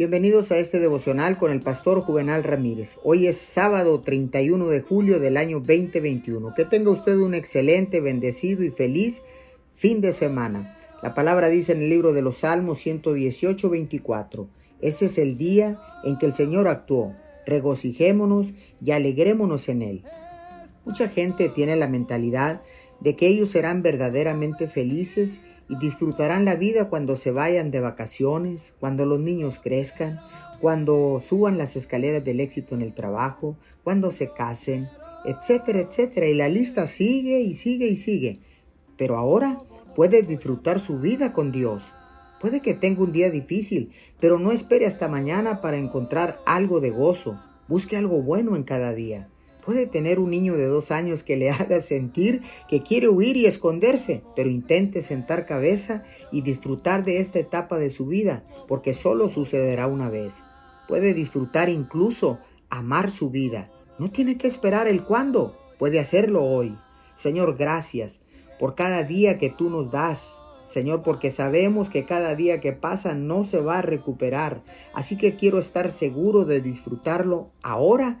Bienvenidos a este devocional con el pastor Juvenal Ramírez. Hoy es sábado 31 de julio del año 2021. Que tenga usted un excelente, bendecido y feliz fin de semana. La palabra dice en el libro de los Salmos 118, 24. Ese es el día en que el Señor actuó. Regocijémonos y alegrémonos en él. Mucha gente tiene la mentalidad de que ellos serán verdaderamente felices y disfrutarán la vida cuando se vayan de vacaciones, cuando los niños crezcan, cuando suban las escaleras del éxito en el trabajo, cuando se casen, etcétera, etcétera. Y la lista sigue y sigue y sigue. Pero ahora puede disfrutar su vida con Dios. Puede que tenga un día difícil, pero no espere hasta mañana para encontrar algo de gozo. Busque algo bueno en cada día. Puede tener un niño de dos años que le haga sentir que quiere huir y esconderse, pero intente sentar cabeza y disfrutar de esta etapa de su vida, porque solo sucederá una vez. Puede disfrutar incluso amar su vida. No tiene que esperar el cuándo, puede hacerlo hoy. Señor, gracias por cada día que tú nos das. Señor, porque sabemos que cada día que pasa no se va a recuperar. Así que quiero estar seguro de disfrutarlo ahora